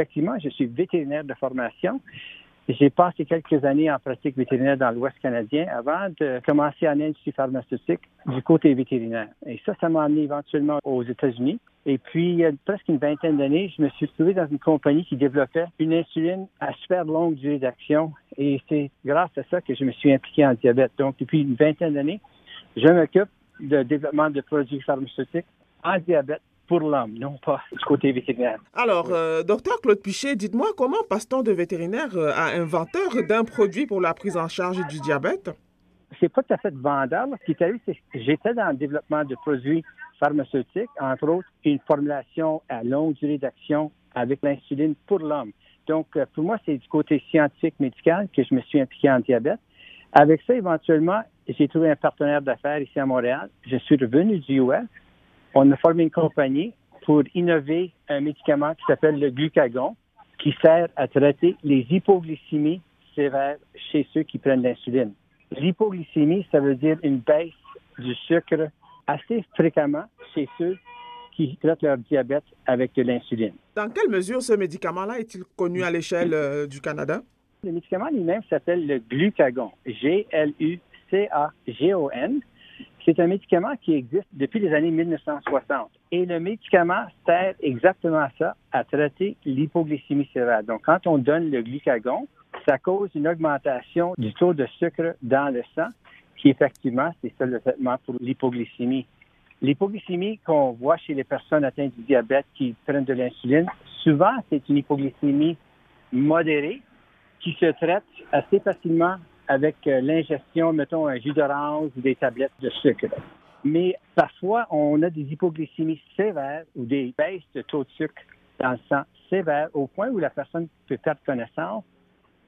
effectivement, je suis vétérinaire de formation. J'ai passé quelques années en pratique vétérinaire dans l'Ouest canadien avant de commencer en industrie pharmaceutique du côté vétérinaire. Et ça, ça m'a amené éventuellement aux États-Unis. Et puis, il y a presque une vingtaine d'années, je me suis retrouvé dans une compagnie qui développait une insuline à super longue durée d'action. Et c'est grâce à ça que je me suis impliqué en diabète. Donc, depuis une vingtaine d'années, je m'occupe de développement de produits pharmaceutiques en diabète pour l'homme, non pas du côté vétérinaire. Alors, euh, docteur Claude Pichet, dites-moi comment passe-t-on de vétérinaire euh, à inventeur d'un produit pour la prise en charge du diabète? C'est pas tout à fait vendeur. Ce qui est arrivé, c'est que j'étais dans le développement de produits pharmaceutiques, entre autres une formulation à longue durée d'action avec l'insuline pour l'homme. Donc, euh, pour moi, c'est du côté scientifique médical que je me suis impliqué en diabète. Avec ça, éventuellement, j'ai trouvé un partenaire d'affaires ici à Montréal. Je suis revenu du US on a formé une compagnie pour innover un médicament qui s'appelle le glucagon, qui sert à traiter les hypoglycémies sévères chez ceux qui prennent l'insuline. L'hypoglycémie, ça veut dire une baisse du sucre assez fréquemment chez ceux qui traitent leur diabète avec de l'insuline. Dans quelle mesure ce médicament-là est-il connu à l'échelle euh, du Canada? Le médicament lui-même s'appelle le glucagon, G-L-U-C-A-G-O-N. C'est un médicament qui existe depuis les années 1960. Et le médicament sert exactement à ça, à traiter l'hypoglycémie sévère. Donc, quand on donne le glucagon, ça cause une augmentation du taux de sucre dans le sang, qui effectivement, c'est ça le traitement pour l'hypoglycémie. L'hypoglycémie qu'on voit chez les personnes atteintes du diabète qui prennent de l'insuline, souvent, c'est une hypoglycémie modérée qui se traite assez facilement avec euh, l'ingestion, mettons, un jus d'orange ou des tablettes de sucre. Mais parfois, on a des hypoglycémies sévères ou des baisses de taux de sucre dans le sang sévères au point où la personne peut perdre connaissance,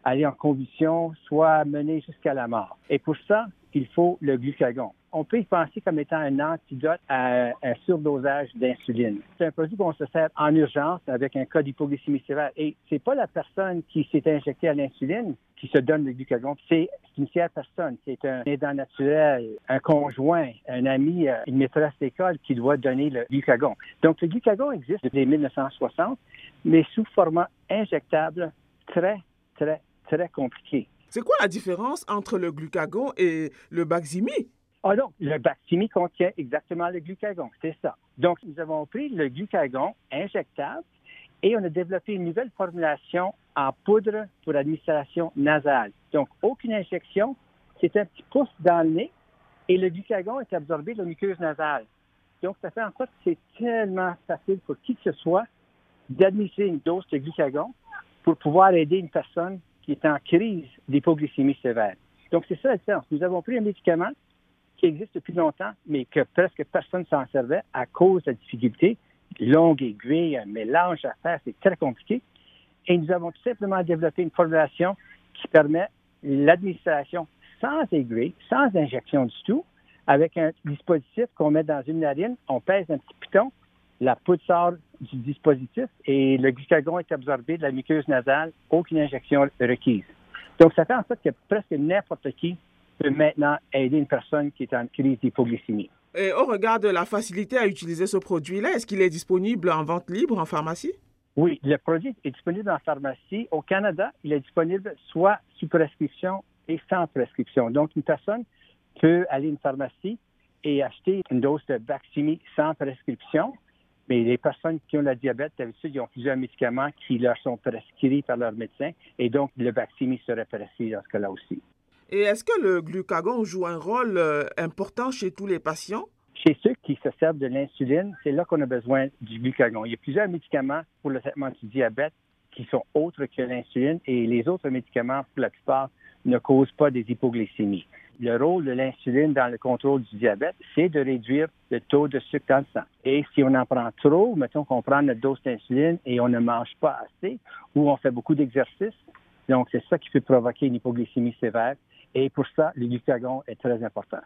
aller en convulsion, soit mener jusqu'à la mort. Et pour ça, il faut le glucagon on peut y penser comme étant un antidote à un surdosage d'insuline. C'est un produit qu'on se sert en urgence avec un cas d'hypoglycémie sévère. Et c'est pas la personne qui s'est injectée à l'insuline qui se donne le glucagon. C'est une tierce personne. C'est un aidant naturel, un conjoint, un ami, euh, une maîtresse d'école qui doit donner le glucagon. Donc, le glucagon existe depuis 1960, mais sous format injectable très, très, très compliqué. C'est quoi la différence entre le glucagon et le Baximi? Ah non, le Bactimi contient exactement le glucagon, c'est ça. Donc, nous avons pris le glucagon injectable et on a développé une nouvelle formulation en poudre pour administration nasale. Donc, aucune injection, c'est un petit pouce dans le nez et le glucagon est absorbé dans la muqueuse nasale. Donc, ça fait en sorte que c'est tellement facile pour qui que ce soit d'administrer une dose de glucagon pour pouvoir aider une personne qui est en crise d'hypoglycémie sévère. Donc, c'est ça la différence. Nous avons pris un médicament qui existe depuis longtemps, mais que presque personne s'en servait à cause de la difficulté. Longue aiguille, un mélange à faire, c'est très compliqué. Et nous avons tout simplement développé une formulation qui permet l'administration sans aiguille, sans injection du tout, avec un dispositif qu'on met dans une narine, on pèse un petit piton, la poudre sort du dispositif et le glucagon est absorbé de la muqueuse nasale, aucune injection requise. Donc, ça fait en sorte que presque n'importe qui peut maintenant aider une personne qui est en crise d'hypoglycémie. Et au regard de la facilité à utiliser ce produit-là, est-ce qu'il est disponible en vente libre en pharmacie? Oui, le produit est disponible en pharmacie. Au Canada, il est disponible soit sous prescription et sans prescription. Donc, une personne peut aller à une pharmacie et acheter une dose de Bactimi sans prescription. Mais les personnes qui ont le diabète, d'habitude, ils ont plusieurs médicaments qui leur sont prescrits par leur médecin. Et donc, le Bactimi serait prescrit dans ce cas-là aussi. Et est-ce que le glucagon joue un rôle euh, important chez tous les patients? Chez ceux qui se servent de l'insuline, c'est là qu'on a besoin du glucagon. Il y a plusieurs médicaments pour le traitement du diabète qui sont autres que l'insuline et les autres médicaments, pour la plupart, ne causent pas des hypoglycémies. Le rôle de l'insuline dans le contrôle du diabète, c'est de réduire le taux de sucre dans le sang. Et si on en prend trop, mettons qu'on prend notre dose d'insuline et on ne mange pas assez ou on fait beaucoup d'exercices, donc c'est ça qui peut provoquer une hypoglycémie sévère. Et pour ça, le glucagon est très important.